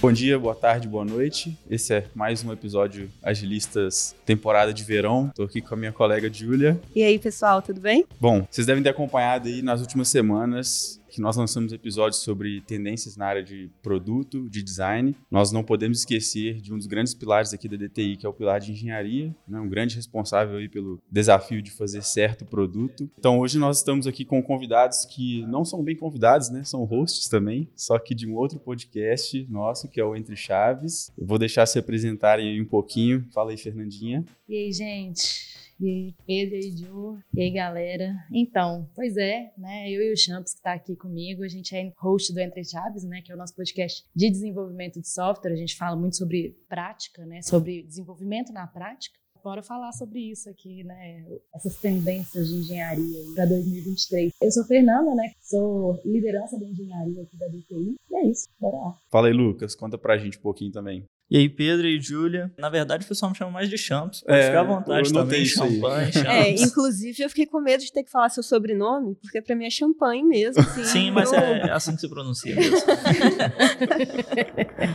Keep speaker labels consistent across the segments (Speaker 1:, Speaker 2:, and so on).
Speaker 1: Bom dia, boa tarde, boa noite. Esse é mais um episódio Agilistas temporada de verão. Estou aqui com a minha colega Júlia.
Speaker 2: E aí, pessoal, tudo bem?
Speaker 1: Bom, vocês devem ter acompanhado aí nas últimas semanas que nós lançamos episódios sobre tendências na área de produto, de design. Nós não podemos esquecer de um dos grandes pilares aqui da DTI, que é o pilar de engenharia, né? um grande responsável aí pelo desafio de fazer certo produto. Então hoje nós estamos aqui com convidados que não são bem convidados, né? São hosts também, só que de um outro podcast nosso, que é o Entre Chaves. Eu vou deixar se apresentarem aí um pouquinho. Fala aí, Fernandinha.
Speaker 3: E aí, gente? E aí, Pedro e Ju. E aí, galera. Então, pois é, né? Eu e o Champs, que está aqui comigo, a gente é host do Entre Chaves, né? Que é o nosso podcast de desenvolvimento de software. A gente fala muito sobre prática, né? Sobre desenvolvimento na prática. Bora falar sobre isso aqui, né? Essas tendências de engenharia para 2023. Eu sou Fernanda, né? Sou liderança da engenharia aqui da DTI. E é isso, bora lá.
Speaker 1: Fala aí, Lucas. Conta pra gente um pouquinho também.
Speaker 4: E aí, Pedro e Júlia. Na verdade, o pessoal me chama mais de Champs. Pode é, ficar à vontade também. Champanhe, Champs.
Speaker 2: É, inclusive, eu fiquei com medo de ter que falar seu sobrenome, porque pra mim é champanhe mesmo. Assim,
Speaker 4: Sim, mas é assim que se pronuncia mesmo.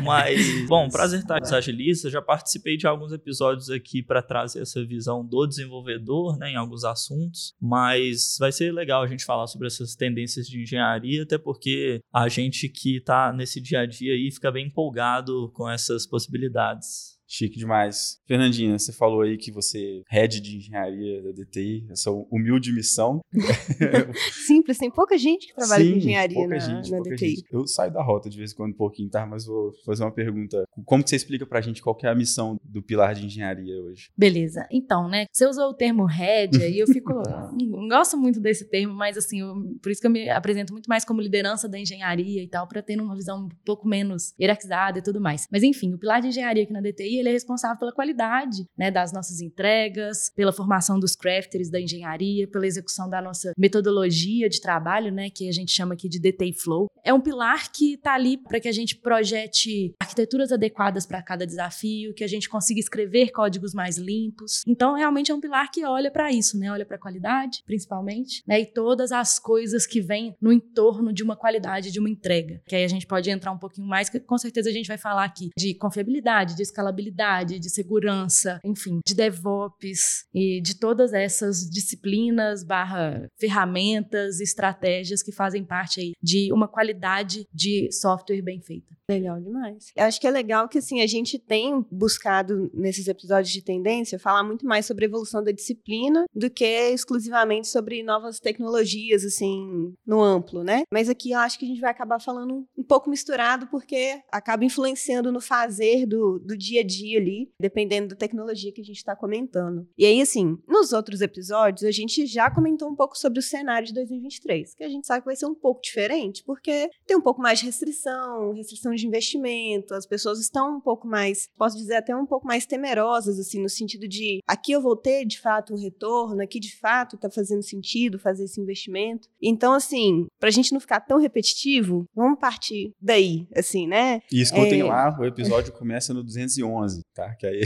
Speaker 4: mas, bom, prazer estar com Agilista. Já participei de alguns episódios aqui para trazer essa visão do desenvolvedor, né, em alguns assuntos. Mas vai ser legal a gente falar sobre essas tendências de engenharia, até porque a gente que está nesse dia a dia aí fica bem empolgado com essas possibilidades possibilidades.
Speaker 1: Chique demais. Fernandinha, você falou aí que você é head de engenharia da DTI, essa humilde missão.
Speaker 2: Simples, tem pouca gente que trabalha Sim, com engenharia na, gente, na DTI. Gente.
Speaker 1: Eu saio da rota de vez em quando um pouquinho, tá? Mas vou fazer uma pergunta. Como que você explica pra gente qual é a missão do pilar de engenharia hoje?
Speaker 3: Beleza. Então, né, você usou o termo head e eu fico... não gosto muito desse termo, mas assim, eu, por isso que eu me apresento muito mais como liderança da engenharia e tal, para ter uma visão um pouco menos hierarquizada e tudo mais. Mas enfim, o pilar de engenharia aqui na DTI ele é responsável pela qualidade né, das nossas entregas, pela formação dos crafters da engenharia, pela execução da nossa metodologia de trabalho, né, que a gente chama aqui de DT Flow. É um pilar que está ali para que a gente projete arquiteturas adequadas para cada desafio, que a gente consiga escrever códigos mais limpos. Então, realmente é um pilar que olha para isso, né? Olha para a qualidade, principalmente, né? E todas as coisas que vêm no entorno de uma qualidade, de uma entrega. Que aí a gente pode entrar um pouquinho mais, que com certeza a gente vai falar aqui de confiabilidade, de escalabilidade de segurança, enfim, de DevOps e de todas essas disciplinas barra ferramentas, estratégias que fazem parte aí de uma qualidade de software bem feita.
Speaker 2: Legal demais. Eu acho que é legal que assim a gente tem buscado nesses episódios de tendência falar muito mais sobre a evolução da disciplina do que exclusivamente sobre novas tecnologias assim no amplo, né? Mas aqui eu acho que a gente vai acabar falando um pouco misturado porque acaba influenciando no fazer do, do dia a dia ali, dependendo da tecnologia que a gente está comentando. E aí assim, nos outros episódios a gente já comentou um pouco sobre o cenário de 2023, que a gente sabe que vai ser um pouco diferente porque tem um pouco mais de restrição, restrição de investimento, as pessoas estão um pouco mais, posso dizer até um pouco mais temerosas, assim, no sentido de aqui eu vou ter de fato um retorno, aqui de fato está fazendo sentido fazer esse investimento. Então, assim, para a gente não ficar tão repetitivo, vamos partir daí, assim, né?
Speaker 1: E escutem é... lá, o episódio começa no 211, tá? Que aí...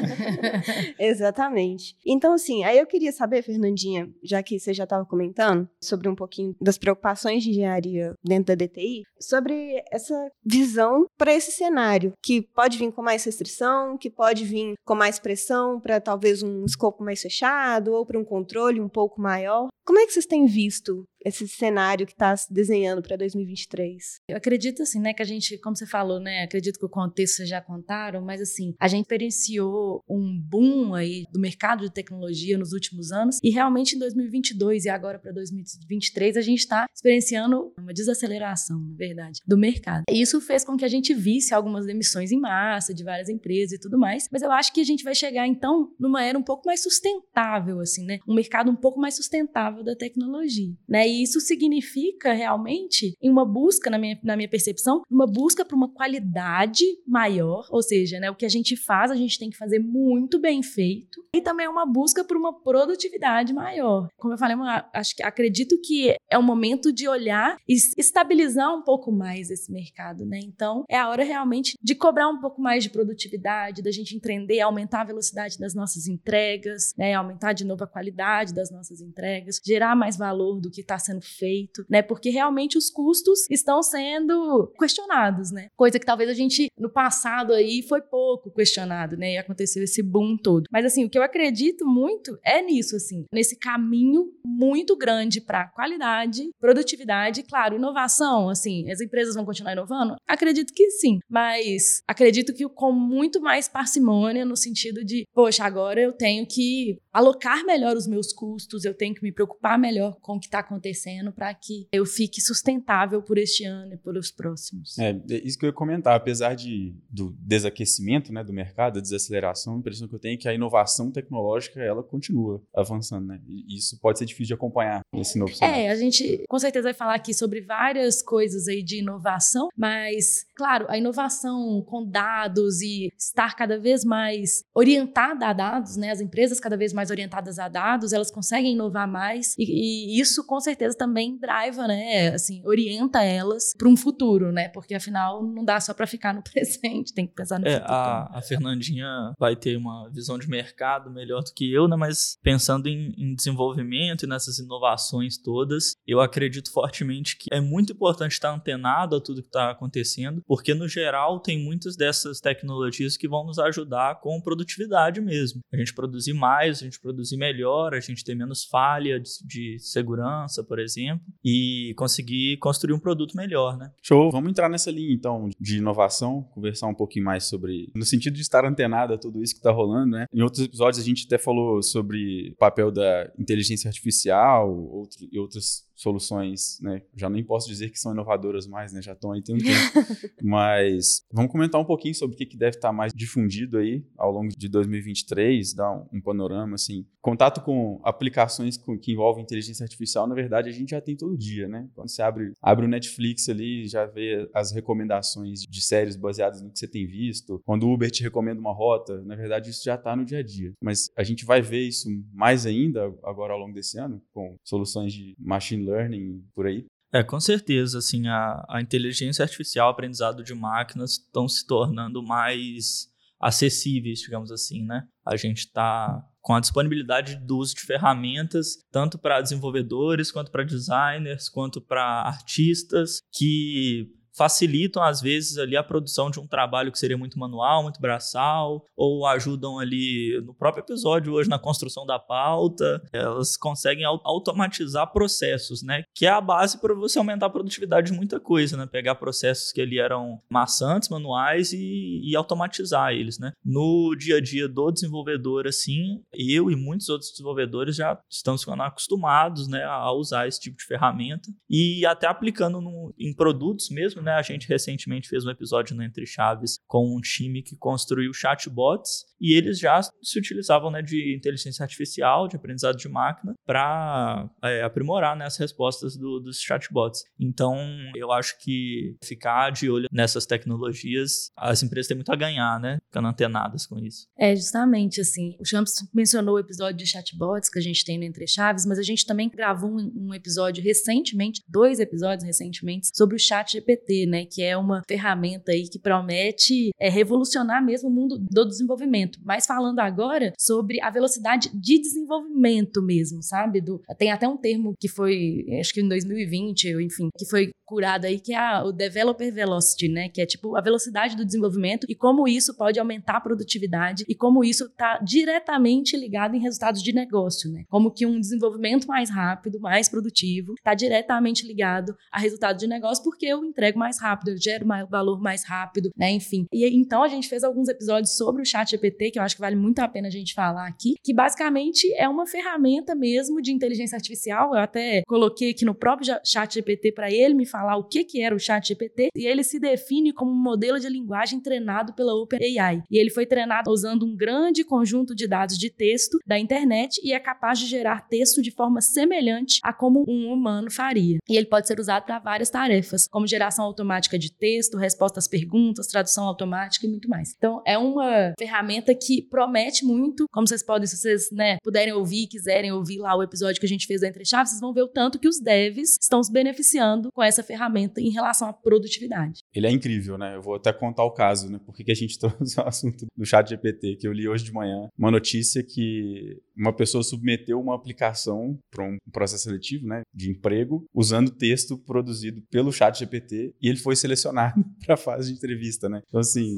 Speaker 2: Exatamente. Então, assim, aí eu queria saber, Fernandinha, já que você já estava comentando sobre um pouquinho das preocupações de engenharia dentro da DTI, sobre essa visão para esse cenário, que pode vir com mais restrição, que pode vir com mais pressão para talvez um escopo mais fechado ou para um controle um pouco maior. Como é que vocês têm visto esse cenário que está se desenhando para 2023?
Speaker 3: Eu acredito assim, né, que a gente, como você falou, né, acredito que o contexto vocês já contaram, mas assim, a gente experienciou um boom aí do mercado de tecnologia nos últimos anos e realmente em 2022 e agora para 2023 a gente está experienciando uma desaceleração, na verdade, do mercado. E isso fez com que a gente visse algumas demissões em massa de várias empresas e tudo mais, mas eu acho que a gente vai chegar então numa era um pouco mais sustentável assim, né? Um mercado um pouco mais sustentável da tecnologia, né? E isso significa realmente em uma busca, na minha, na minha percepção, uma busca para uma qualidade maior, ou seja, né, o que a gente faz, a gente tem que fazer muito bem feito, e também uma busca por uma produtividade maior. Como eu falei, eu acho que acredito que é o momento de olhar e estabilizar um pouco mais esse mercado, né? Então, é a hora realmente de cobrar um pouco mais de produtividade, da gente entender, aumentar a velocidade das nossas entregas, né? Aumentar de novo a qualidade das nossas entregas, gerar mais valor do que está sendo feito, né? Porque realmente os custos estão sendo questionados, né? Coisa que talvez a gente no passado aí foi pouco questionado, né? E aconteceu esse boom todo. Mas assim, o que eu acredito muito é nisso, assim, nesse caminho muito grande para qualidade, produtividade, claro, inovação, assim, as empresas vão continuar inovando? Acredito que sim, mas acredito que com muito mais parcimônia no sentido de, poxa, agora eu tenho que alocar melhor os meus custos, eu tenho que me preocupar melhor com o que está acontecendo para que eu fique sustentável por este ano e pelos próximos.
Speaker 1: É, é, isso que eu ia comentar, apesar de, do desaquecimento né, do mercado, da desaceleração, a impressão que eu tenho é que a inovação tecnológica ela continua avançando, né? E isso pode ser difícil de acompanhar nesse novo cenário.
Speaker 3: É, a gente com certeza vai falar aqui sobre várias coisas aí de inovação, mas, claro, a inovação com dados e estar cada vez mais orientada a dados, né? As empresas cada vez mais orientadas a dados, elas conseguem inovar mais e, e isso com certeza também driva, né? Assim, orienta elas para um futuro, né? Porque afinal não dá só para ficar no presente, tem que pensar no
Speaker 4: é,
Speaker 3: futuro.
Speaker 4: A, a, Fernandinha vai ter uma visão de mercado melhor do que eu, né? Mas pensando em, em desenvolvimento e nessas inovações todas, eu acredito fortemente que é muito importante estar antenado a tudo que está acontecendo, porque no geral tem muitas dessas tecnologias que vão nos ajudar com produtividade mesmo. A gente produzir mais, a gente produzir melhor, a gente ter menos falha de, segurança, por exemplo, e conseguir construir um produto melhor, né?
Speaker 1: Show. Vamos entrar nessa linha então de inovação, conversar um pouquinho mais sobre, no sentido de estar antenado a tudo isso que está rolando, né? Em outros episódios a gente até falou sobre o papel da inteligência artificial e outras soluções, né? Já nem posso dizer que são inovadoras mais, né? Já estão aí tem um tempo. Mas vamos comentar um pouquinho sobre o que, que deve estar mais difundido aí ao longo de 2023, dar um, um panorama, assim. Contato com aplicações com, que envolvem inteligência artificial, na verdade, a gente já tem todo dia, né? Quando você abre, abre o Netflix ali, já vê as recomendações de séries baseadas no que você tem visto. Quando o Uber te recomenda uma rota, na verdade, isso já está no dia a dia. Mas a gente vai ver isso mais ainda agora ao longo desse ano, com soluções de machine learning por aí?
Speaker 4: É, com certeza, assim, a, a inteligência artificial, aprendizado de máquinas estão se tornando mais acessíveis, digamos assim, né? A gente está com a disponibilidade do uso de ferramentas, tanto para desenvolvedores, quanto para designers, quanto para artistas, que facilitam às vezes ali a produção de um trabalho que seria muito manual, muito braçal, ou ajudam ali no próprio episódio hoje na construção da pauta, elas conseguem automatizar processos, né? Que é a base para você aumentar a produtividade de muita coisa, né? Pegar processos que ali eram maçantes, manuais e, e automatizar eles, né? No dia a dia do desenvolvedor, assim, eu e muitos outros desenvolvedores já estamos ficando acostumados, né, a usar esse tipo de ferramenta e até aplicando no, em produtos mesmo, né? A gente recentemente fez um episódio no Entre Chaves com um time que construiu chatbots e eles já se utilizavam né, de inteligência artificial, de aprendizado de máquina, para é, aprimorar né, as respostas do, dos chatbots. Então, eu acho que ficar de olho nessas tecnologias, as empresas têm muito a ganhar, né? Ficando antenadas com isso.
Speaker 3: É, justamente assim. O Champs mencionou o episódio de chatbots que a gente tem no Entre Chaves, mas a gente também gravou um, um episódio recentemente, dois episódios recentemente, sobre o chat GPT, né? Que é uma ferramenta aí que promete é, revolucionar mesmo o mundo do desenvolvimento mas falando agora sobre a velocidade de desenvolvimento mesmo, sabe? Do, tem até um termo que foi, acho que em 2020, enfim, que foi curado aí, que é a, o Developer Velocity, né? Que é tipo a velocidade do desenvolvimento e como isso pode aumentar a produtividade e como isso está diretamente ligado em resultados de negócio, né? Como que um desenvolvimento mais rápido, mais produtivo, está diretamente ligado a resultado de negócio porque eu entrego mais rápido, eu gero mais valor mais rápido, né? Enfim. E então a gente fez alguns episódios sobre o chat GPT, que eu acho que vale muito a pena a gente falar aqui, que basicamente é uma ferramenta mesmo de inteligência artificial. Eu até coloquei aqui no próprio chat GPT para ele me falar o que, que era o chat GPT, e ele se define como um modelo de linguagem treinado pela OpenAI. E ele foi treinado usando um grande conjunto de dados de texto da internet e é capaz de gerar texto de forma semelhante a como um humano faria. E ele pode ser usado para várias tarefas, como geração automática de texto, resposta às perguntas, tradução automática e muito mais. Então, é uma ferramenta que promete muito, como vocês podem, se vocês né, puderem ouvir, quiserem ouvir lá o episódio que a gente fez da Entre Chaves, vocês vão ver o tanto que os devs estão se beneficiando com essa ferramenta em relação à produtividade.
Speaker 1: Ele é incrível, né? Eu vou até contar o caso, né? Por que a gente trouxe o assunto do chat GPT, que eu li hoje de manhã, uma notícia que uma pessoa submeteu uma aplicação para um processo seletivo, né, de emprego, usando texto produzido pelo chat GPT e ele foi selecionado para a fase de entrevista, né? Então, assim,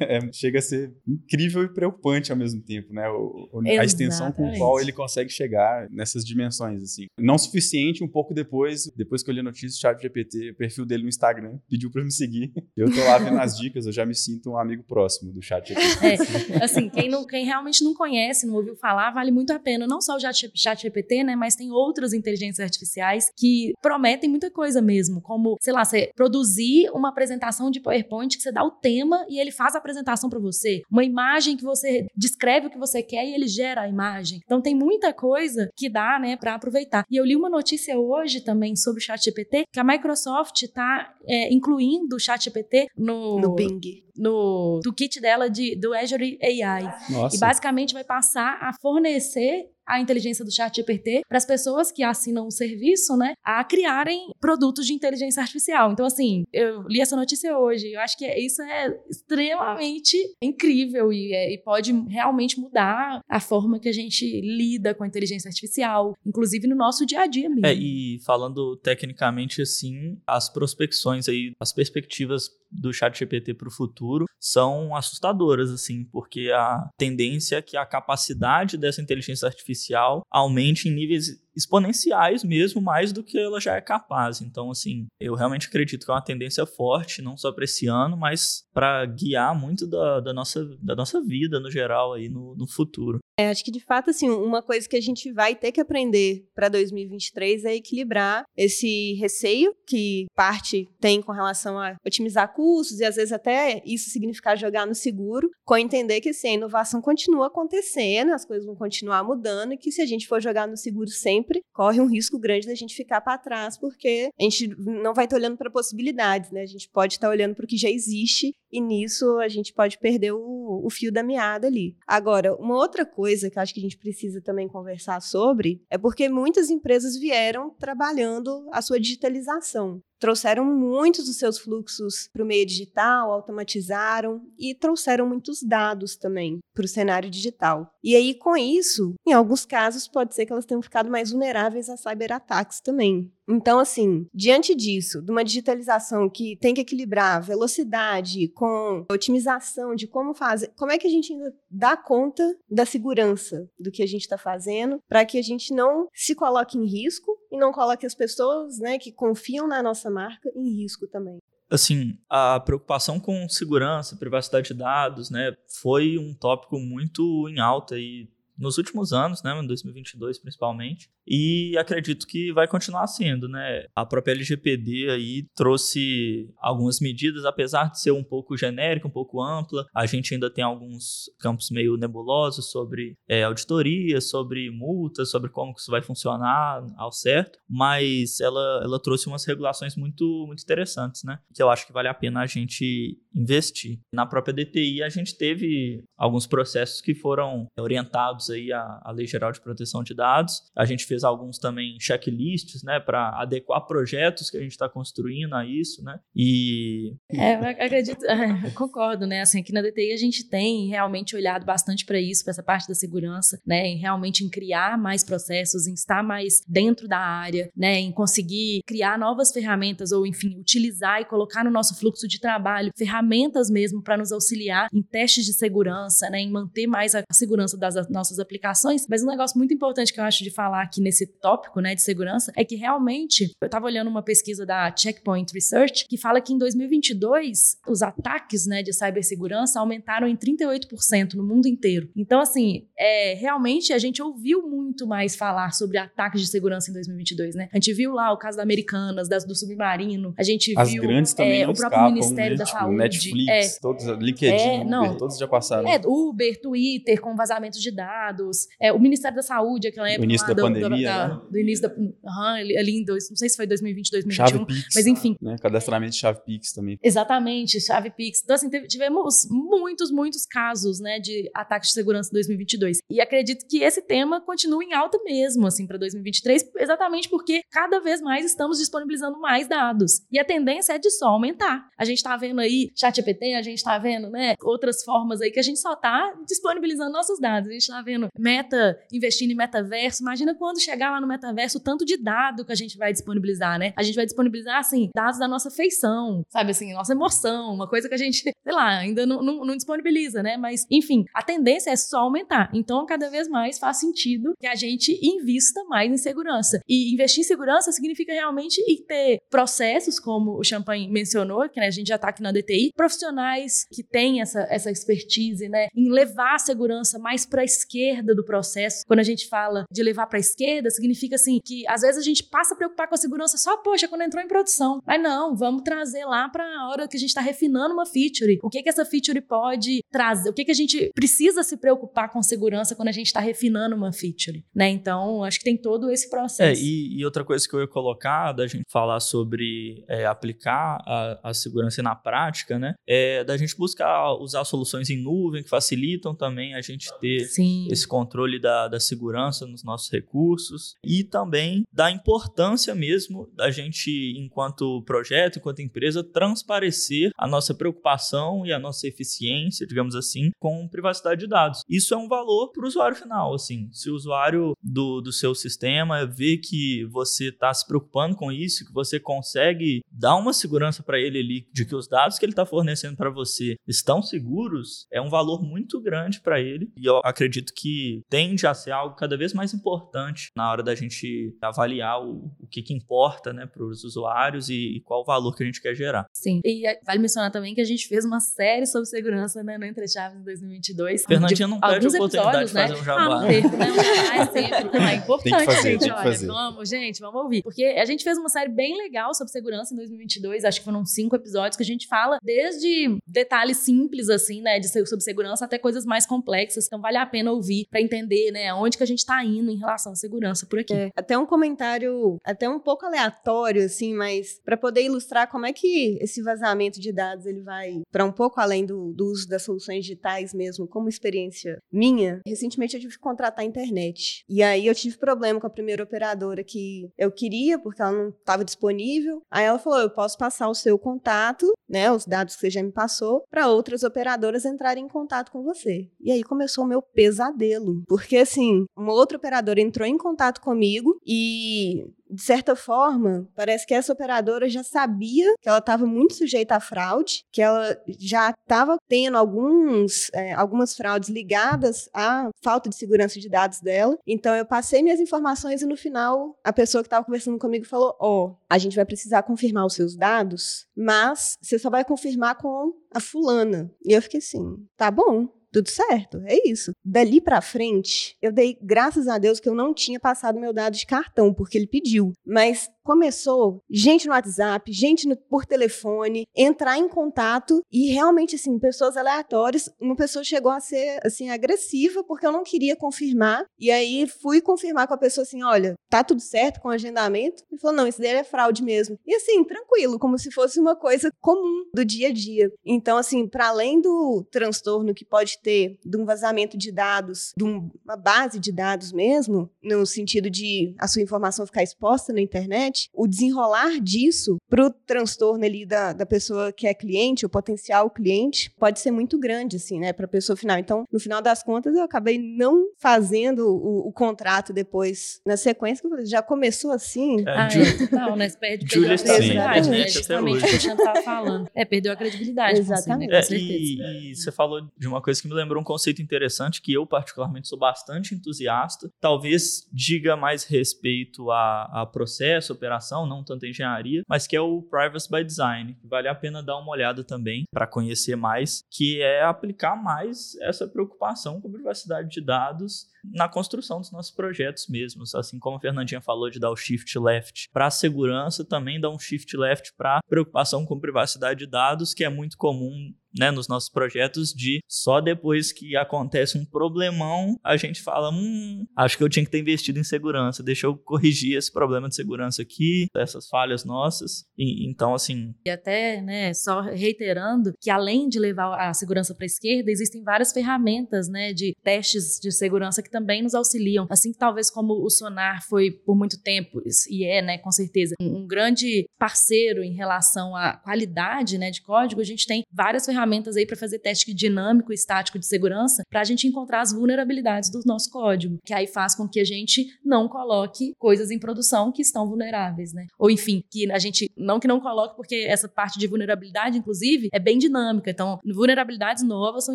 Speaker 1: é, é, chega a ser incrível e preocupante ao mesmo tempo, né? O, o, a extensão com a qual ele consegue chegar nessas dimensões, assim. Não suficiente, um pouco depois, depois que eu li a notícia, o chat GPT, o perfil dele no Instagram, pediu para me seguir. Eu tô lá vendo as dicas, eu já me sinto um amigo próximo do chat
Speaker 3: GPT. É, assim, quem, não, quem realmente não conhece, não ouviu falar, vale muito a pena. Não só o chat, chat GPT, né? Mas tem outras inteligências artificiais que prometem muita coisa mesmo, como, sei lá, você produzir uma apresentação de PowerPoint que você dá o tema e ele faz a apresentação para você. Uma imagem que você descreve o que você quer e ele gera a imagem. Então tem muita coisa que dá, né, para aproveitar. E eu li uma notícia hoje também sobre o chat GPT que a Microsoft está é, incluindo o chat GPT no,
Speaker 2: no Bing
Speaker 3: no do kit dela de, do Azure AI. Nossa. E basicamente vai passar a fornecer a inteligência do chat GPT para as pessoas que assinam o serviço, né, a criarem produtos de inteligência artificial. Então, assim, eu li essa notícia hoje, eu acho que isso é extremamente incrível e, é, e pode realmente mudar a forma que a gente lida com a inteligência artificial, inclusive no nosso dia a dia mesmo.
Speaker 4: É, e falando tecnicamente assim, as prospecções aí, as perspectivas do chat GPT para o futuro são assustadoras, assim, porque a tendência é que a capacidade dessa inteligência artificial aumente em níveis exponenciais mesmo, mais do que ela já é capaz. Então, assim, eu realmente acredito que é uma tendência forte, não só para esse ano, mas para guiar muito da, da, nossa, da nossa vida no geral aí no, no futuro.
Speaker 2: É, acho que de fato, assim, uma coisa que a gente vai ter que aprender para 2023 é equilibrar esse receio que parte tem com relação a otimizar custos e às vezes até isso significar jogar no seguro, com entender que assim, a inovação continua acontecendo, as coisas vão continuar mudando e que se a gente for jogar no seguro sempre corre um risco grande da gente ficar para trás, porque a gente não vai estar olhando para possibilidades, né? A gente pode estar olhando para o que já existe e nisso a gente pode perder o, o fio da meada ali. Agora, uma outra coisa que acho que a gente precisa também conversar sobre é porque muitas empresas vieram trabalhando a sua digitalização trouxeram muitos dos seus fluxos para o meio digital, automatizaram e trouxeram muitos dados também para o cenário digital. E aí, com isso, em alguns casos, pode ser que elas tenham ficado mais vulneráveis a cyberataques também. Então, assim, diante disso, de uma digitalização que tem que equilibrar velocidade com otimização de como fazer, como é que a gente ainda dá conta da segurança do que a gente está fazendo para que a gente não se coloque em risco e não coloque as pessoas né, que confiam na nossa marca em risco também?
Speaker 4: assim, a preocupação com segurança, privacidade de dados, né, foi um tópico muito em alta e nos últimos anos, né, em 2022 principalmente, e acredito que vai continuar sendo, né? A própria LGPD aí trouxe algumas medidas, apesar de ser um pouco genérica, um pouco ampla, a gente ainda tem alguns campos meio nebulosos sobre é, auditoria, sobre multas, sobre como isso vai funcionar ao certo, mas ela, ela trouxe umas regulações muito, muito interessantes, né? Que eu acho que vale a pena a gente investir. Na própria DTI a gente teve alguns processos que foram orientados aí à, à Lei Geral de Proteção de Dados. A gente fez alguns também checklists, né, para adequar projetos que a gente está construindo a isso, né?
Speaker 3: E é, eu acredito, eu concordo, né? Assim, aqui na DTI a gente tem realmente olhado bastante para isso, para essa parte da segurança, né? Em realmente em criar mais processos, em estar mais dentro da área, né? Em conseguir criar novas ferramentas ou, enfim, utilizar e colocar no nosso fluxo de trabalho ferramentas mesmo para nos auxiliar em testes de segurança, né? Em manter mais a segurança das nossas aplicações. Mas um negócio muito importante que eu acho de falar aqui nesse tópico, né, de segurança, é que realmente eu estava olhando uma pesquisa da Checkpoint Research que fala que em 2022 os ataques, né, de cibersegurança aumentaram em 38% no mundo inteiro. Então, assim, é, realmente a gente ouviu muito mais falar sobre ataques de segurança em 2022, né? A gente viu lá o caso da Americanas, das, do submarino, a gente
Speaker 1: As
Speaker 3: viu
Speaker 1: grandes também
Speaker 3: é, o próprio
Speaker 1: escapam,
Speaker 3: Ministério
Speaker 1: né?
Speaker 3: da
Speaker 1: tipo,
Speaker 3: Saúde.
Speaker 1: Netflix,
Speaker 3: é,
Speaker 1: todos, LinkedIn,
Speaker 3: é, não,
Speaker 1: Uber, todos já passaram.
Speaker 3: É, Uber, Twitter, com vazamentos de dados, é, o Ministério da Saúde, aquela época
Speaker 1: da
Speaker 3: do,
Speaker 1: pandemia,
Speaker 3: da-
Speaker 1: né?
Speaker 3: do início da. Uhum, ali ali em dois, não sei se foi 2020,
Speaker 1: Chave
Speaker 3: 2021.
Speaker 1: Pix,
Speaker 3: Mas enfim,
Speaker 1: né? Cadastramento de chave Pix também.
Speaker 3: Exatamente, chave Pix. Então, assim, tivemos muitos, muitos casos, né, de ataques de segurança em 2022. E acredito que esse tema continue em alta mesmo, assim, para 2023, exatamente porque cada vez mais estamos disponibilizando mais dados. E a tendência é de só aumentar. A gente tá vendo aí chat GPT, a gente tá vendo, né, outras formas aí que a gente só tá disponibilizando nossos dados. A gente tá vendo meta, investindo em metaverso. Imagina quando chegar lá no metaverso, o tanto de dado que a gente vai disponibilizar, né? A gente vai disponibilizar, assim, dados da nossa feição, sabe assim, nossa emoção, uma coisa que a gente, sei lá, ainda não, não, não disponibiliza, né? Mas, enfim, a tendência é só aumentar. Então, cada vez mais faz sentido que a gente invista mais em segurança. E investir em segurança significa realmente ter processos, como o Champagne mencionou, que né, a gente já está aqui na DTI, profissionais que têm essa, essa expertise, né, em levar a segurança mais para a esquerda do processo. Quando a gente fala de levar para a esquerda, significa assim que às vezes a gente passa a preocupar com a segurança só, poxa, quando entrou em produção. Mas não, vamos trazer lá para a hora que a gente está refinando uma feature. O que que essa feature pode trazer? O que que a gente precisa se preocupar com segurança quando a gente está refinando uma feature, né? Então, acho que tem todo esse
Speaker 4: É,
Speaker 3: processo.
Speaker 4: e, e outra coisa que eu ia colocar, da gente falar sobre é, aplicar a, a segurança na prática, né? É da gente buscar usar soluções em nuvem que facilitam também a gente ter
Speaker 3: Sim.
Speaker 4: esse controle da, da segurança nos nossos recursos e também da importância mesmo da gente, enquanto projeto, enquanto empresa, transparecer a nossa preocupação e a nossa eficiência, digamos assim, com privacidade de dados. Isso é um valor para o usuário final, assim. Se o usuário do, do seu sistema vê que você está se preocupando com isso, que você consegue dar uma segurança para ele ali de que os dados que ele está fornecendo para você estão seguros, é um valor muito grande para ele. E eu acredito que tende a ser algo cada vez mais importante na hora da gente avaliar o, o que, que importa né, para os usuários e, e qual o valor que a gente quer gerar.
Speaker 3: Sim. E é, vale mencionar também que a gente fez uma série sobre segurança, né, no Entre Chaves em 2022.
Speaker 4: Fernandinha não perde a
Speaker 3: alguns
Speaker 4: oportunidade
Speaker 3: episódios,
Speaker 4: de fazer um
Speaker 3: Ah,
Speaker 4: jabá.
Speaker 3: não perco, né? Faz sempre. Não, é importante,
Speaker 1: Tem que fazer,
Speaker 3: gente.
Speaker 1: tem que
Speaker 3: olha, vamos, gente, vamos ouvir. Porque a gente fez uma série bem legal sobre segurança em 2022. Acho que foram cinco episódios que a gente fala desde detalhes simples, assim, né, de ser- sobre segurança até coisas mais complexas. Então vale a pena ouvir pra entender, né, aonde que a gente tá indo em relação à segurança por aqui.
Speaker 2: É, até um comentário, até um pouco aleatório, assim, mas para poder ilustrar como é que esse vazamento de dados ele vai para um pouco além do, do uso das soluções digitais mesmo, como experiência minha. Recentemente eu tive que contratar a internet. E aí eu tive problema com a primeira operadora que eu queria, porque ela não estava disponível. Aí ela falou: eu posso passar o seu contato, né, os dados que você já me passou, para outras operadoras entrarem em contato com você. E aí começou o meu pesadelo, porque assim, uma outra operadora entrou em contato comigo e de certa forma, parece que essa operadora já sabia que ela estava muito sujeita à fraude, que ela já estava tendo alguns, é, algumas fraudes ligadas à falta de segurança de dados dela. Então, eu passei minhas informações e no final, a pessoa que estava conversando comigo falou: Ó, a gente vai precisar confirmar os seus dados, mas você só vai confirmar com a fulana. E eu fiquei assim: tá bom tudo certo, é isso. Dali pra frente, eu dei graças a Deus que eu não tinha passado meu dado de cartão, porque ele pediu. Mas começou gente no WhatsApp, gente no- por telefone, entrar em contato e realmente, assim, pessoas aleatórias. Uma pessoa chegou a ser, assim, agressiva porque eu não queria confirmar. E aí fui confirmar com a pessoa assim: olha, tá tudo certo com o agendamento? Ele falou: não, isso daí é fraude mesmo. E assim, tranquilo, como se fosse uma coisa comum do dia a dia. Então, assim, para além do transtorno que pode ter de um vazamento de dados, de um- uma base de dados mesmo, no sentido de a sua informação ficar exposta na internet, o desenrolar disso para o transtorno ali da, da pessoa que é cliente, o potencial cliente, pode ser muito grande, assim, né, para a pessoa final. Então, no final das contas, eu acabei não fazendo o, o contrato depois na sequência, falei, já começou assim.
Speaker 4: É,
Speaker 3: Ah,
Speaker 4: Ju-
Speaker 3: é, total, né? Você perde, perdeu
Speaker 4: Julia
Speaker 3: a
Speaker 4: está
Speaker 2: sem
Speaker 3: credibilidade, né? Justamente o que a gente falando. É, perdeu a credibilidade. com você, né?
Speaker 2: Exatamente.
Speaker 3: Com
Speaker 4: É,
Speaker 3: certeza.
Speaker 4: e, e você falou de uma coisa que me lembrou um conceito interessante que eu particularmente sou bastante entusiasta. Talvez diga mais respeito a, a processo, operação, não tanto a engenharia, mas que é o Privacy by Design. Vale a pena dar uma olhada também para conhecer mais, que é aplicar mais essa preocupação com privacidade de dados na construção dos nossos projetos mesmos. Assim como a Fernandinha falou de dar o shift left para a segurança, também dá um shift left para preocupação com privacidade de dados, que é muito comum né, nos nossos projetos de só depois que acontece um problemão a gente fala, hum, acho que eu tinha que ter investido em segurança, deixa eu corrigir esse problema de segurança aqui, essas falhas nossas. E, então, assim.
Speaker 3: E até, né, só reiterando que além de levar a segurança para a esquerda, existem várias ferramentas, né, de testes de segurança que também nos auxiliam. Assim talvez como o Sonar foi por muito tempo e é, né, com certeza, um grande parceiro em relação à qualidade, né, de código, a gente tem várias ferramentas ferramentas aí para fazer teste dinâmico e estático de segurança para a gente encontrar as vulnerabilidades do nosso código, que aí faz com que a gente não coloque coisas em produção que estão vulneráveis, né? Ou enfim, que a gente não que não coloque porque essa parte de vulnerabilidade, inclusive, é bem dinâmica. Então, vulnerabilidades novas são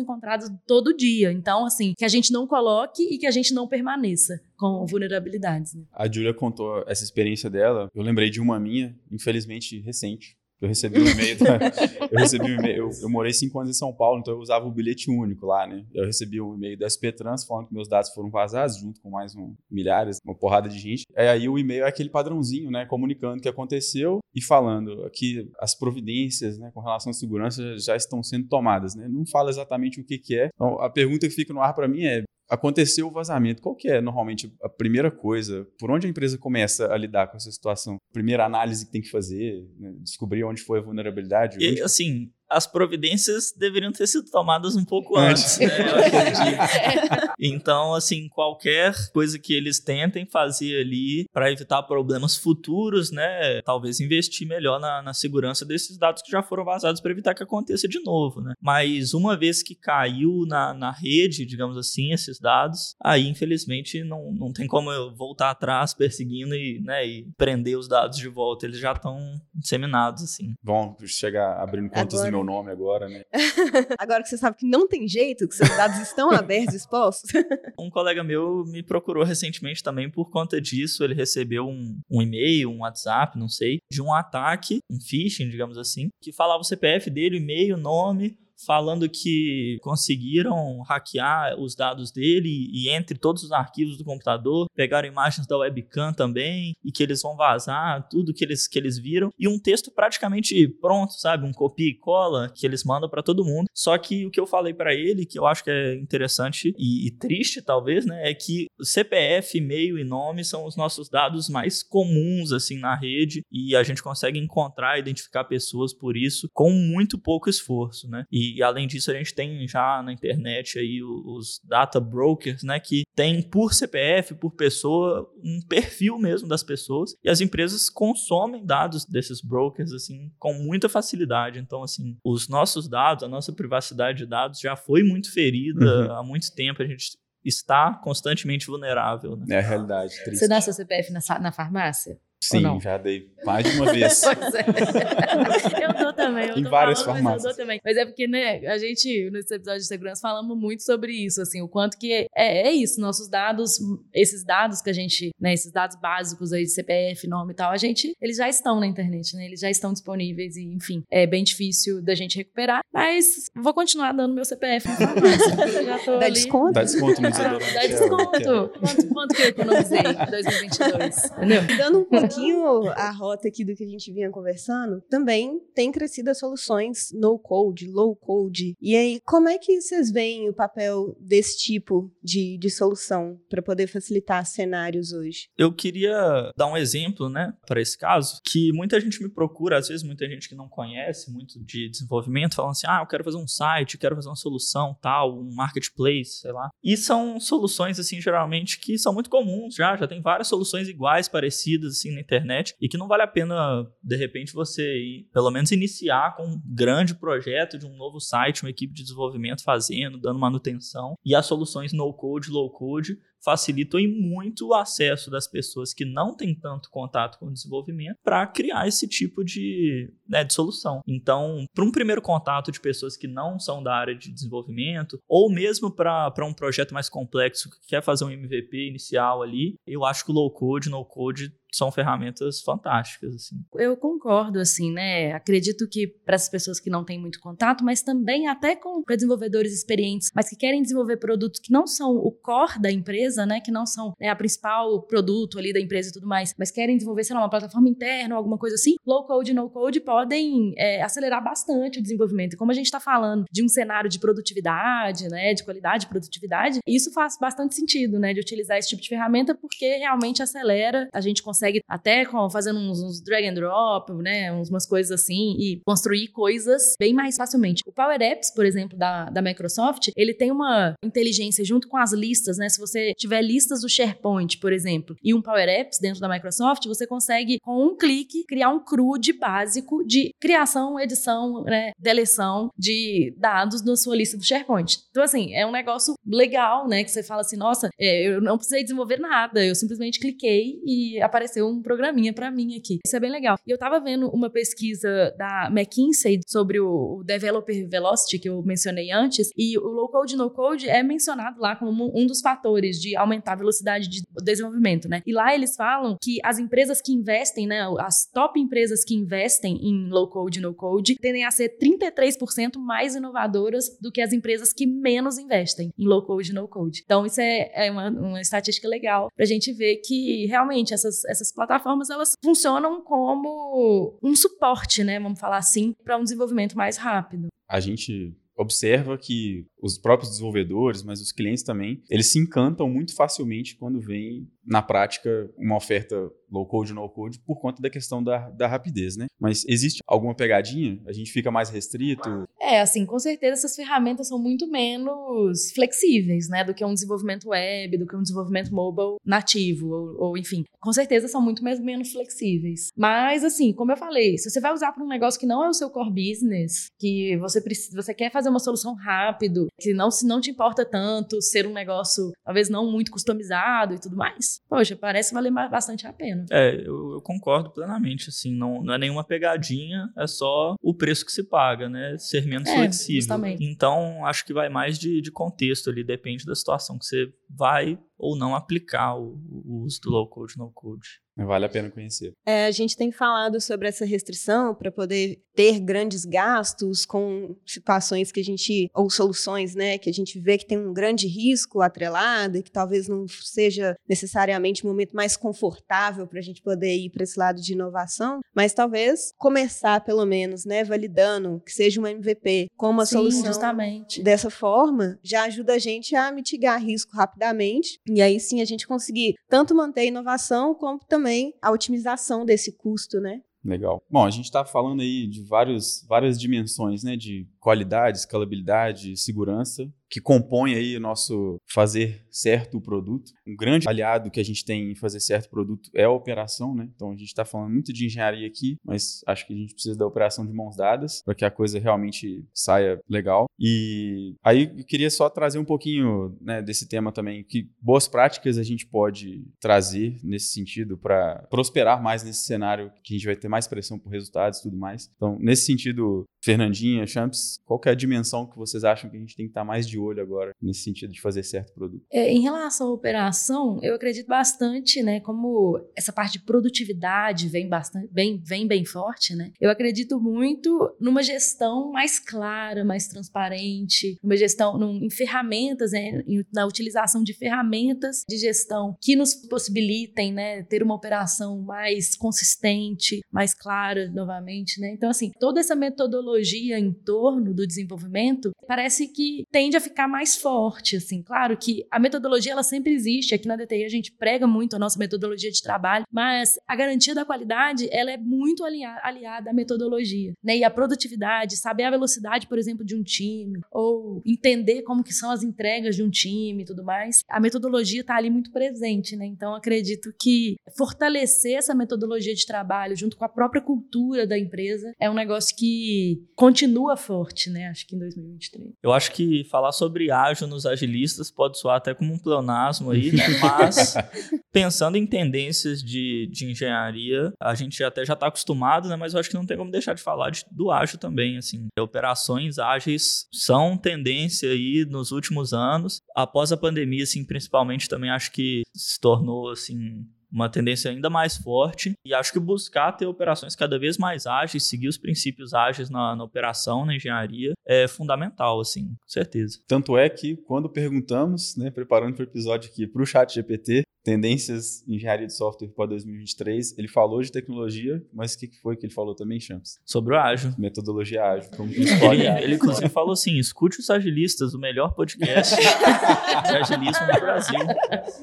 Speaker 3: encontradas todo dia. Então, assim, que a gente não coloque e que a gente não permaneça com vulnerabilidades. Né?
Speaker 1: A Julia contou essa experiência dela. Eu lembrei de uma minha, infelizmente recente, eu recebi um e-mail. Da, eu recebi um e-mail. Eu, eu, morei cinco anos em São Paulo, então eu usava o bilhete único lá, né? Eu recebi um e-mail da SP Trans falando que meus dados foram vazados, junto com mais um, milhares, uma porrada de gente. E aí o e-mail é aquele padrãozinho, né? Comunicando o que aconteceu e falando que as providências, né, com relação à segurança já estão sendo tomadas, né? Não fala exatamente o que, que é. Então, a pergunta que fica no ar para mim é: aconteceu o vazamento, qual que é normalmente a primeira coisa? Por onde a empresa começa a lidar com essa situação? Primeira análise que tem que fazer, né? descobrir onde foi a vulnerabilidade?
Speaker 4: E, assim, as providências deveriam ter sido tomadas um pouco antes, né? então, assim, qualquer coisa que eles tentem fazer ali para evitar problemas futuros, né? Talvez investir melhor na, na segurança desses dados que já foram vazados para evitar que aconteça de novo, né? Mas uma vez que caiu na, na rede, digamos assim, esses dados, aí infelizmente não, não tem como eu voltar atrás perseguindo e, né, e prender os dados de volta. Eles já estão disseminados, assim.
Speaker 1: Bom, chegar abrindo contas Agora meu nome agora, né?
Speaker 2: agora que você sabe que não tem jeito, que seus dados estão abertos, expostos.
Speaker 4: um colega meu me procurou recentemente também por conta disso. Ele recebeu um, um e-mail, um WhatsApp, não sei, de um ataque, um phishing, digamos assim, que falava o CPF dele, o e-mail, o nome falando que conseguiram hackear os dados dele e, entre todos os arquivos do computador, pegaram imagens da webcam também e que eles vão vazar tudo que eles, que eles viram e um texto praticamente pronto, sabe? Um copia e cola que eles mandam para todo mundo. Só que o que eu falei para ele, que eu acho que é interessante e, e triste talvez, né, é que CPF, e-mail e nome são os nossos dados mais comuns assim na rede e a gente consegue encontrar, identificar pessoas por isso com muito pouco esforço, né? E e, além disso, a gente tem já na internet aí os data brokers, né, que tem por CPF, por pessoa, um perfil mesmo das pessoas. E as empresas consomem dados desses brokers assim com muita facilidade. Então, assim, os nossos dados, a nossa privacidade de dados já foi muito ferida uhum. há muito tempo. A gente está constantemente vulnerável. Né?
Speaker 1: É a realidade. Triste.
Speaker 3: Você dá seu CPF na, na farmácia?
Speaker 1: Sim, já dei mais de uma vez.
Speaker 3: pois é. Eu dou também. Eu
Speaker 1: em várias falando, farmácias.
Speaker 3: Mas eu dou também. Mas é porque, né, a gente, nesse episódio de segurança, falamos muito sobre isso, assim, o quanto que é, é isso, nossos dados, esses dados que a gente, né, esses dados básicos aí de CPF, nome e tal, a gente, eles já estão na internet, né, eles já estão disponíveis e, enfim, é bem difícil da gente recuperar, mas vou continuar dando meu CPF na farmácia. já tô
Speaker 2: Dá
Speaker 3: ali.
Speaker 2: desconto?
Speaker 1: Dá desconto no.
Speaker 3: Dá desconto. Quanto, quanto que eu economizei em 2022, entendeu?
Speaker 2: Dando um pouquinho a rota aqui do que a gente vinha conversando, também tem crescido as soluções no code, low code. E aí, como é que vocês veem o papel desse tipo de, de solução para poder facilitar cenários hoje?
Speaker 4: Eu queria dar um exemplo, né, para esse caso, que muita gente me procura, às vezes muita gente que não conhece muito de desenvolvimento, falando assim: "Ah, eu quero fazer um site, quero fazer uma solução tal, um marketplace, sei lá". E são soluções assim, geralmente que são muito comuns já, já tem várias soluções iguais, parecidas assim na internet e que não vale a pena, de repente, você pelo menos iniciar com um grande projeto de um novo site, uma equipe de desenvolvimento fazendo, dando manutenção e as soluções no code, low code facilitam muito o acesso das pessoas que não têm tanto contato com o desenvolvimento para criar esse tipo de, né, de solução. Então, para um primeiro contato de pessoas que não são da área de desenvolvimento, ou mesmo para um projeto mais complexo que quer fazer um MVP inicial ali, eu acho que o low code, no code são ferramentas fantásticas, assim.
Speaker 3: Eu concordo, assim, né? Acredito que para as pessoas que não têm muito contato, mas também até com desenvolvedores experientes, mas que querem desenvolver produtos que não são o core da empresa, né? Que não são né, a principal produto ali da empresa e tudo mais, mas querem desenvolver, sei lá, uma plataforma interna ou alguma coisa assim, low code e no code podem é, acelerar bastante o desenvolvimento. E como a gente está falando de um cenário de produtividade, né? De qualidade de produtividade, isso faz bastante sentido, né? De utilizar esse tipo de ferramenta porque realmente acelera, a gente consegue consegue até com, fazendo uns, uns, drag and drop, né, umas coisas assim, e construir coisas bem mais facilmente. O Power Apps, por exemplo, da, da Microsoft, ele tem uma inteligência junto com as listas, né? Se você tiver listas do SharePoint, por exemplo, e um Power Apps dentro da Microsoft, você consegue, com um clique, criar um CRUD básico de criação, edição, né, deleção de dados na sua lista do SharePoint. Então, assim, é um negócio legal, né? Que você fala assim, nossa, é, eu não precisei desenvolver nada, eu simplesmente cliquei e apareceu um programinha para mim aqui. Isso é bem legal. E eu tava vendo uma pesquisa da McKinsey sobre o Developer Velocity que eu mencionei antes, e o low code no code é mencionado lá como um dos fatores de aumentar a velocidade de desenvolvimento, né? E lá eles falam que as empresas que investem, né, as top empresas que investem em low code no code tendem a ser 33% mais inovadoras do que as empresas que menos investem em low code no code. Então isso é, é uma, uma estatística legal pra gente ver que realmente essas essas plataformas elas funcionam como um suporte, né, vamos falar assim, para um desenvolvimento mais rápido.
Speaker 1: A gente observa que os próprios desenvolvedores, mas os clientes também, eles se encantam muito facilmente quando vem na prática uma oferta low code, no code, por conta da questão da, da rapidez, né? Mas existe alguma pegadinha? A gente fica mais restrito?
Speaker 3: É, assim, com certeza essas ferramentas são muito menos flexíveis, né, do que um desenvolvimento web, do que um desenvolvimento mobile nativo, ou, ou enfim, com certeza são muito mais, menos flexíveis. Mas, assim, como eu falei, se você vai usar para um negócio que não é o seu core business, que você precisa, você quer fazer uma solução rápido, que não se não te importa tanto ser um negócio talvez não muito customizado e tudo mais, poxa, parece valer bastante a pena.
Speaker 4: É, eu, eu, concordo plenamente, assim, não, não é nenhuma pegadinha, é só o preço que se paga, né? Ser menos é, flexível. Justamente. Então, acho que vai mais de, de contexto ali, depende da situação que você vai ou não aplicar o, o uso do low code, no code.
Speaker 1: Vale a pena conhecer.
Speaker 2: É, a gente tem falado sobre essa restrição para poder ter grandes gastos com situações que a gente, ou soluções, né, que a gente vê que tem um grande risco atrelado e que talvez não seja necessariamente o momento mais confortável para a gente poder ir para esse lado de inovação, mas talvez começar pelo menos, né, validando que seja uma MVP com uma
Speaker 3: Sim,
Speaker 2: solução
Speaker 3: justamente.
Speaker 2: dessa forma, já ajuda a gente a mitigar risco rapidamente e aí sim a gente conseguir tanto manter a inovação como também a otimização desse custo, né?
Speaker 1: Legal. Bom, a gente está falando aí de vários, várias dimensões, né? De qualidade, escalabilidade, segurança que compõe aí o nosso fazer certo o produto. Um grande aliado que a gente tem em fazer certo o produto é a operação, né? Então a gente está falando muito de engenharia aqui, mas acho que a gente precisa da operação de mãos dadas para que a coisa realmente saia legal. E aí eu queria só trazer um pouquinho né, desse tema também, que boas práticas a gente pode trazer nesse sentido para prosperar mais nesse cenário que a gente vai ter mais pressão por resultados e tudo mais. Então, nesse sentido, Fernandinha, Champs, qual é a dimensão que vocês acham que a gente tem que estar mais de olho agora nesse sentido de fazer certo produto?
Speaker 3: É, em relação à operação, eu acredito bastante, né, como essa parte de produtividade vem bastante, bem, vem bem forte, né? Eu acredito muito numa gestão mais clara, mais transparente, numa gestão num, em ferramentas, né, na utilização de ferramentas de gestão que nos possibilitem, né, ter uma operação mais consistente, mais clara, novamente, né? Então, assim, toda essa metodologia metodologia em torno do desenvolvimento parece que tende a ficar mais forte, assim. Claro que a metodologia ela sempre existe, aqui na DTI a gente prega muito a nossa metodologia de trabalho, mas a garantia da qualidade, ela é muito aliada à metodologia, né? E a produtividade, saber a velocidade, por exemplo, de um time, ou entender como que são as entregas de um time e tudo mais. A metodologia está ali muito presente, né? Então acredito que fortalecer essa metodologia de trabalho junto com a própria cultura da empresa é um negócio que que continua forte, né? Acho que em 2023.
Speaker 4: Eu acho que falar sobre ágil nos agilistas pode soar até como um pleonasmo aí, né? Mas pensando em tendências de, de engenharia, a gente até já está acostumado, né? Mas eu acho que não tem como deixar de falar de, do ágil também, assim. Operações ágeis são tendência aí nos últimos anos. Após a pandemia, assim, principalmente também acho que se tornou, assim, uma tendência ainda mais forte e acho que buscar ter operações cada vez mais ágeis, seguir os princípios ágeis na, na operação, na engenharia, é fundamental, assim, com certeza.
Speaker 1: Tanto é que quando perguntamos, né, preparando para o episódio aqui para o chat GPT, tendências em engenharia de software para 2023, ele falou de tecnologia, mas o que foi que ele falou também, Champs?
Speaker 4: Sobre o ágil.
Speaker 1: Metodologia ágil. Como que
Speaker 4: ele, ele, inclusive, falou assim, escute os agilistas, o melhor podcast de agilismo no Brasil.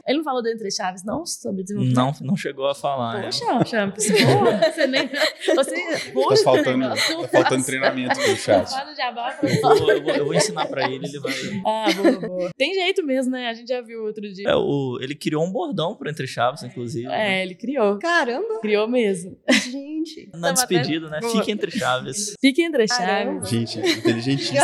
Speaker 3: Ele não falou do Entre Chaves, não? Sobre desenvolvimento?
Speaker 4: Não, não chegou a falar.
Speaker 3: É. Poxa, é. Champs, você nem... Você,
Speaker 1: tá faltando, tá faltando treinamento pro chat.
Speaker 4: Eu vou, eu, vou, eu vou ensinar para ele, ele vai...
Speaker 3: Ah, boa, boa. Tem jeito mesmo, né? A gente já viu outro dia.
Speaker 4: É, o, ele criou um bordão pro Entre Chaves, inclusive.
Speaker 3: É, ele criou.
Speaker 2: Caramba!
Speaker 3: Criou mesmo.
Speaker 2: Gente.
Speaker 4: Na despedida, até... né? Fique entre chaves.
Speaker 3: Fique entre chaves.
Speaker 1: Gente, inteligentíssimo.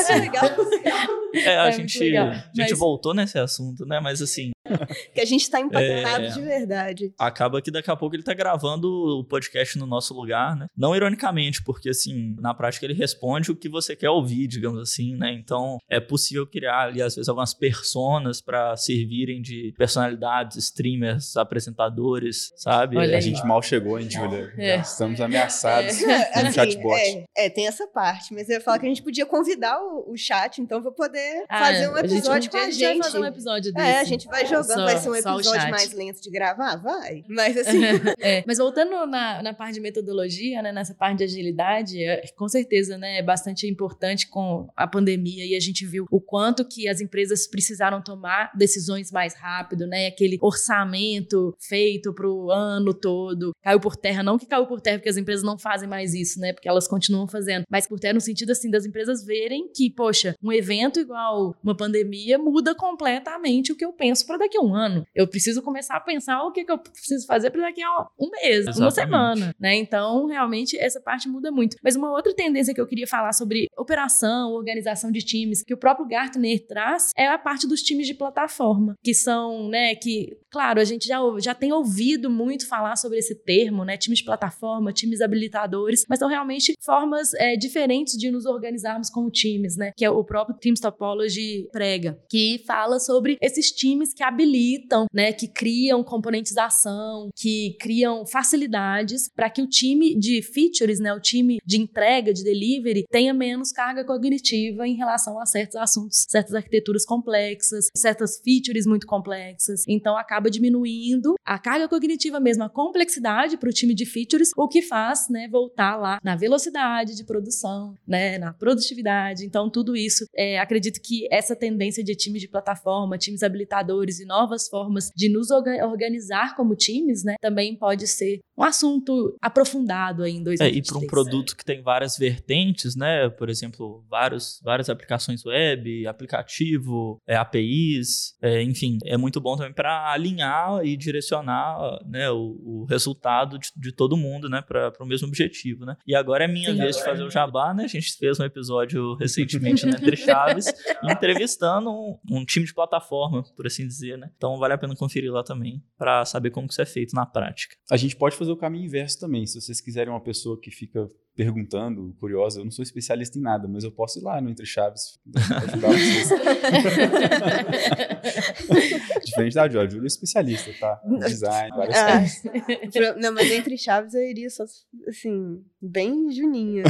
Speaker 4: É, a, é gente, a gente Mas... voltou nesse assunto, né? Mas assim,
Speaker 2: que a gente está impactado é, de verdade.
Speaker 4: Acaba que daqui a pouco ele está gravando o podcast no nosso lugar, né? Não ironicamente, porque assim, na prática ele responde o que você quer ouvir, digamos assim, né? Então é possível criar ali, às vezes, algumas personas para servirem de personalidades, streamers, apresentadores, sabe?
Speaker 1: Olha a aí. gente mal chegou, hein, Julia? É. Estamos ameaçados é. no assim, chatbot.
Speaker 2: É, é, tem essa parte, mas eu ia falar que a gente podia convidar o, o chat, então vou poder ah, fazer um episódio a gente, com a gente. A gente vai
Speaker 3: fazer um episódio desse.
Speaker 2: É, a gente vai jogar jogando, vai ser um episódio mais lento de gravar? Vai. Mas assim.
Speaker 3: é, mas voltando na, na parte de metodologia, né, nessa parte de agilidade, é, com certeza, né, é bastante importante com a pandemia e a gente viu o quanto que as empresas precisaram tomar decisões mais rápido, né? Aquele orçamento feito para o ano todo caiu por terra. Não que caiu por terra porque as empresas não fazem mais isso, né? Porque elas continuam fazendo, mas por terra no sentido assim das empresas verem que, poxa, um evento igual uma pandemia muda completamente o que eu penso para daqui a um ano. Eu preciso começar a pensar o que, que eu preciso fazer para daqui a um mês, Exatamente. uma semana, né? Então, realmente, essa parte muda muito. Mas uma outra tendência que eu queria falar sobre operação, organização de times, que o próprio Gartner traz, é a parte dos times de plataforma, que são, né, que, claro, a gente já, já tem ouvido muito falar sobre esse termo, né? Times de plataforma, times habilitadores, mas são realmente formas é, diferentes de nos organizarmos como times, né? Que é o próprio Teams Topology prega, que fala sobre esses times que habilitam, né, que criam componentização, que criam facilidades para que o time de features, né, o time de entrega, de delivery, tenha menos carga cognitiva em relação a certos assuntos, certas arquiteturas complexas, certas features muito complexas. Então acaba diminuindo a carga cognitiva mesmo, a complexidade para o time de features, o que faz, né, voltar lá na velocidade de produção, né, na produtividade. Então tudo isso, é, acredito que essa tendência de times de plataforma, times habilitadores e novas formas de nos organizar como times, né, também pode ser um assunto aprofundado aí em 2023. É,
Speaker 4: e para um produto que tem várias vertentes, né, por exemplo, vários, várias aplicações web, aplicativo, é, APIs, é, enfim, é muito bom também para alinhar e direcionar né, o, o resultado de, de, todo mundo né, para o mesmo objetivo. Né? E agora é minha Sim, vez de fazer o jabá, né? A gente fez um episódio recentemente Entre Chaves, entrevistando um, um time de plataforma, por assim dizer, né? Então vale a pena conferir lá também para saber como que isso é feito na prática.
Speaker 1: A gente pode fazer o caminho inverso também. Se vocês quiserem uma pessoa que fica perguntando, curiosa, eu não sou especialista em nada, mas eu posso ir lá no Entre Chaves ajudar vocês. Diferente da Júlia, a Júlia é especialista, tá? Design, várias ah, coisas.
Speaker 2: Não, mas Entre Chaves eu iria só, assim, bem juninha.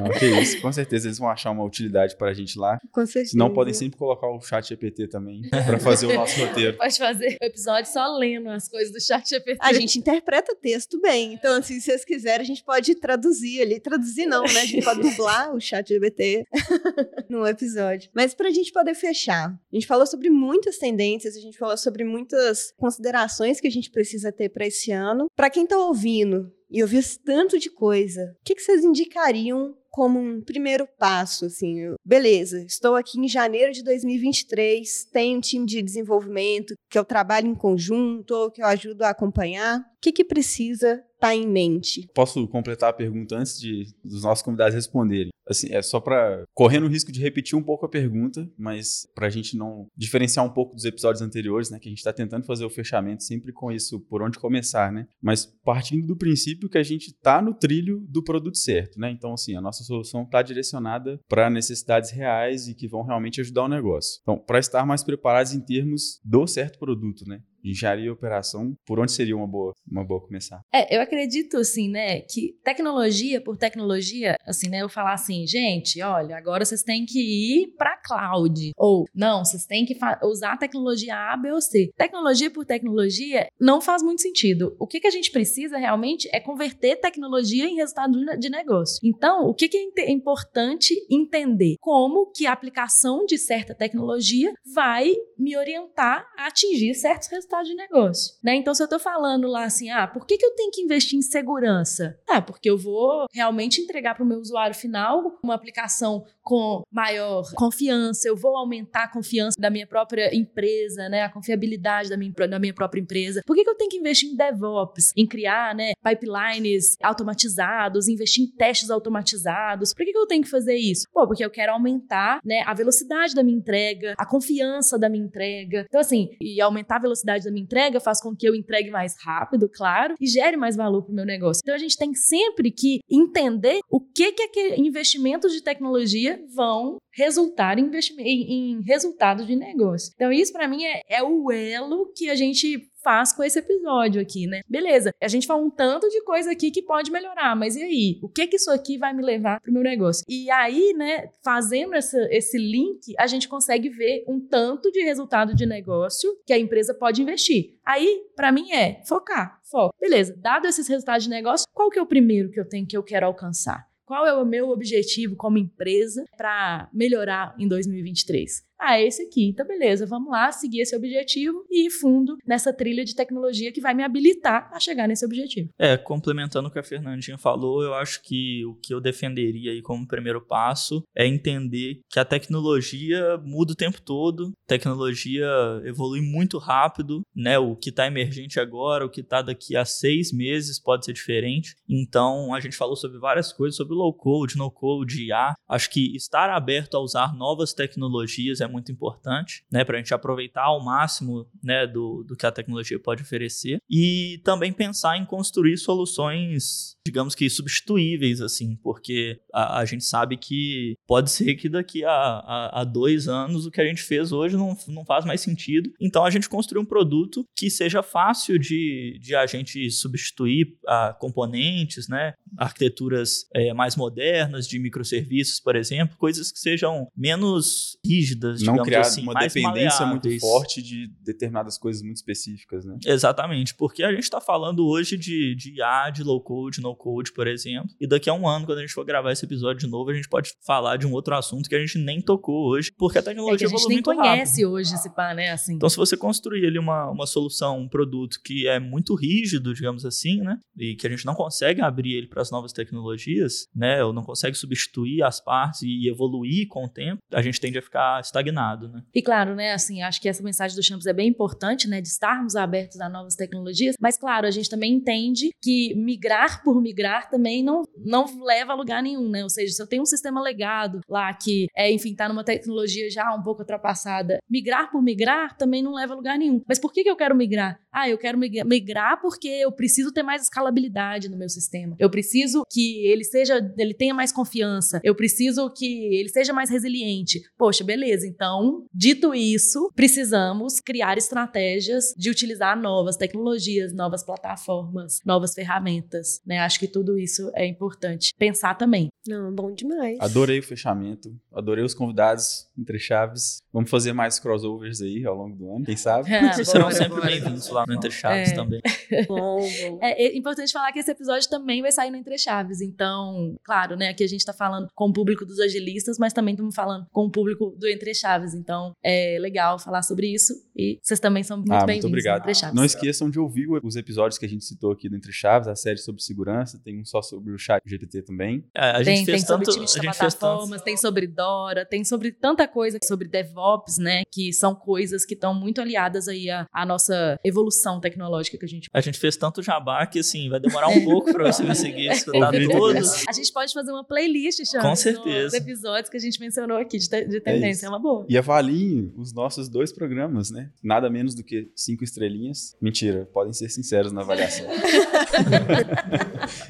Speaker 1: não, que isso, com certeza eles vão achar uma utilidade para a gente lá.
Speaker 2: Com certeza.
Speaker 1: Se não, podem sempre colocar o chat GPT também para fazer o nosso roteiro.
Speaker 3: Pode fazer o episódio só lendo as coisas do chat GPT.
Speaker 2: A gente interpreta texto bem, então assim, se vocês quiserem, a gente pode traduzir ali. Traduzir não, né? A gente pode dublar o chat GPT no episódio. Mas para a gente poder fechar, a gente falou sobre muitas tendências, a gente falou sobre muitas considerações que a gente precisa ter para esse ano. Para quem está ouvindo, e ouviu tanto de coisa, o que, que vocês indicariam como um primeiro passo, assim, eu, beleza, estou aqui em janeiro de 2023, tenho um time de desenvolvimento que eu trabalho em conjunto, que eu ajudo a acompanhar. O que, que precisa estar tá em mente?
Speaker 1: Posso completar a pergunta antes de, dos nossos convidados responderem? Assim, é só para correr no risco de repetir um pouco a pergunta, mas para a gente não diferenciar um pouco dos episódios anteriores, né? Que a gente está tentando fazer o fechamento sempre com isso por onde começar, né? Mas partindo do princípio que a gente está no trilho do produto certo, né? Então, assim, a nossa solução está direcionada para necessidades reais e que vão realmente ajudar o negócio. Então, para estar mais preparados em termos do certo produto, né? Engenharia e operação, por onde seria uma boa, uma boa começar?
Speaker 3: É, eu acredito, assim, né, que tecnologia por tecnologia, assim, né, eu falar assim, gente, olha, agora vocês têm que ir para cloud, ou não, vocês têm que usar tecnologia A, B ou C. Tecnologia por tecnologia não faz muito sentido. O que, que a gente precisa realmente é converter tecnologia em resultado de negócio. Então, o que, que é importante entender? Como que a aplicação de certa tecnologia vai me orientar a atingir certos resultados resultado de negócio, né? Então, se eu tô falando lá assim, ah, por que, que eu tenho que investir em segurança? Ah, porque eu vou realmente entregar para o meu usuário final uma aplicação com maior confiança, eu vou aumentar a confiança da minha própria empresa, né? A confiabilidade da minha, da minha própria empresa. Por que, que eu tenho que investir em DevOps, em criar, né, pipelines automatizados, investir em testes automatizados? Por que, que eu tenho que fazer isso? Pô, porque eu quero aumentar, né, a velocidade da minha entrega, a confiança da minha entrega. Então, assim, e aumentar a velocidade da minha entrega faz com que eu entregue mais rápido, claro, e gere mais valor para o meu negócio. Então a gente tem sempre que entender o que que, que investimentos de tecnologia vão resultar em, em, em resultados de negócio. Então isso para mim é, é o elo que a gente faz com esse episódio aqui, né? Beleza, a gente fala um tanto de coisa aqui que pode melhorar, mas e aí? O que que isso aqui vai me levar pro meu negócio? E aí, né, fazendo essa, esse link, a gente consegue ver um tanto de resultado de negócio que a empresa pode investir. Aí, para mim, é focar, foco. Beleza, dado esses resultados de negócio, qual que é o primeiro que eu tenho que eu quero alcançar? Qual é o meu objetivo como empresa para melhorar em 2023? Ah, é esse aqui. Então, beleza, vamos lá, seguir esse objetivo e ir fundo nessa trilha de tecnologia que vai me habilitar a chegar nesse objetivo.
Speaker 4: É, complementando o que a Fernandinha falou, eu acho que o que eu defenderia aí como primeiro passo é entender que a tecnologia muda o tempo todo, tecnologia evolui muito rápido, né? O que está emergente agora, o que está daqui a seis meses pode ser diferente. Então, a gente falou sobre várias coisas, sobre low code, no code, IA. Acho que estar aberto a usar novas tecnologias é muito importante, né, para a gente aproveitar ao máximo, né, do, do que a tecnologia pode oferecer. E também pensar em construir soluções, digamos que substituíveis, assim, porque a, a gente sabe que pode ser que daqui a, a, a, dois anos o que a gente fez hoje não, não faz mais sentido. Então a gente construir um produto que seja fácil de, de a gente substituir a ah, componentes, né, arquiteturas é, mais modernas de microserviços, por exemplo, coisas que sejam menos rígidas,
Speaker 1: não
Speaker 4: criar
Speaker 1: assim,
Speaker 4: uma
Speaker 1: dependência muito forte de determinadas coisas muito específicas, né?
Speaker 4: Exatamente, porque a gente está falando hoje de, de IA, de low code, no code, por exemplo, e daqui a um ano, quando a gente for gravar esse episódio de novo, a gente pode falar de um outro assunto que a gente nem tocou hoje, porque a tecnologia é
Speaker 3: que a gente
Speaker 4: nem
Speaker 3: conhece
Speaker 4: rápido.
Speaker 3: hoje esse pá, né? Assim.
Speaker 4: Então, se você construir ali uma, uma solução, um produto que é muito rígido, digamos assim, né? E que a gente não consegue abrir ele para as novas tecnologias, né? Ou não consegue substituir as partes e evoluir com o tempo, a gente tende a ficar estagnado, né?
Speaker 3: E claro, né, assim, acho que essa mensagem do Champs é bem importante, né, de estarmos abertos a novas tecnologias, mas claro, a gente também entende que migrar por migrar também não, não leva a lugar nenhum, né? Ou seja, se eu tenho um sistema legado lá que, é, enfim, tá numa tecnologia já um pouco ultrapassada, migrar por migrar também não leva a lugar nenhum. Mas por que, que eu quero migrar? Ah, eu quero migrar porque eu preciso ter mais escalabilidade no meu sistema. Eu preciso que ele seja, ele tenha mais confiança. Eu preciso que ele seja mais resiliente. Poxa, beleza. Então, dito isso, precisamos criar estratégias de utilizar novas tecnologias, novas plataformas, novas ferramentas, né? Acho que tudo isso é importante pensar também.
Speaker 2: Não, bom demais.
Speaker 1: Adorei o fechamento, adorei os convidados entre chaves. Vamos fazer mais crossovers aí ao longo do ano, quem sabe?
Speaker 4: É, Serão sempre bem-vindos lá no Entre Chaves é. também.
Speaker 2: bom, bom.
Speaker 3: É, é, importante falar que esse episódio também vai sair no Entre Chaves, então, claro, né, aqui a gente tá falando com o público dos agilistas, mas também estamos falando com o público do Entre Chaves. Então, é legal falar sobre isso e vocês também são muito
Speaker 1: Ah, muito
Speaker 3: bem-vindos no
Speaker 1: obrigado.
Speaker 3: Entre Chaves.
Speaker 1: Não esqueçam de ouvir os episódios que a gente citou aqui do Entre Chaves, a série sobre segurança, tem um só sobre o chat GPT também.
Speaker 4: É, a gente
Speaker 3: tem,
Speaker 4: fez
Speaker 3: tem sobre
Speaker 4: tanto.
Speaker 3: time de plataformas, tem sobre Dora, tem sobre tanta coisa, sobre DevOps, né? Que são coisas que estão muito aliadas aí à, à nossa evolução tecnológica que a gente
Speaker 4: A gente fez tanto jabá que, assim, vai demorar um pouco pra você conseguir escutar
Speaker 1: Ouvir
Speaker 4: todos.
Speaker 3: A gente pode fazer uma playlist, chama,
Speaker 4: Com certeza.
Speaker 3: dos episódios que a gente mencionou aqui de, de tendência. É,
Speaker 1: isso.
Speaker 3: uma boa.
Speaker 1: E avaliem os nossos dois programas, né? Nada menos do que cinco estrelinhas. Mentira, podem ser sinceros na avaliação.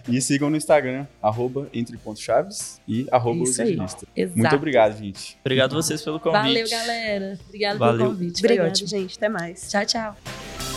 Speaker 1: e sigam no Instagram, arroba entre.chaves e arroba
Speaker 3: Isso. Exato.
Speaker 1: Muito obrigado, gente.
Speaker 4: Obrigado a vocês pelo convite.
Speaker 3: Valeu, galera. Obrigado
Speaker 4: Valeu.
Speaker 3: pelo convite. Ótimo.
Speaker 2: gente. Até mais.
Speaker 3: Tchau, tchau.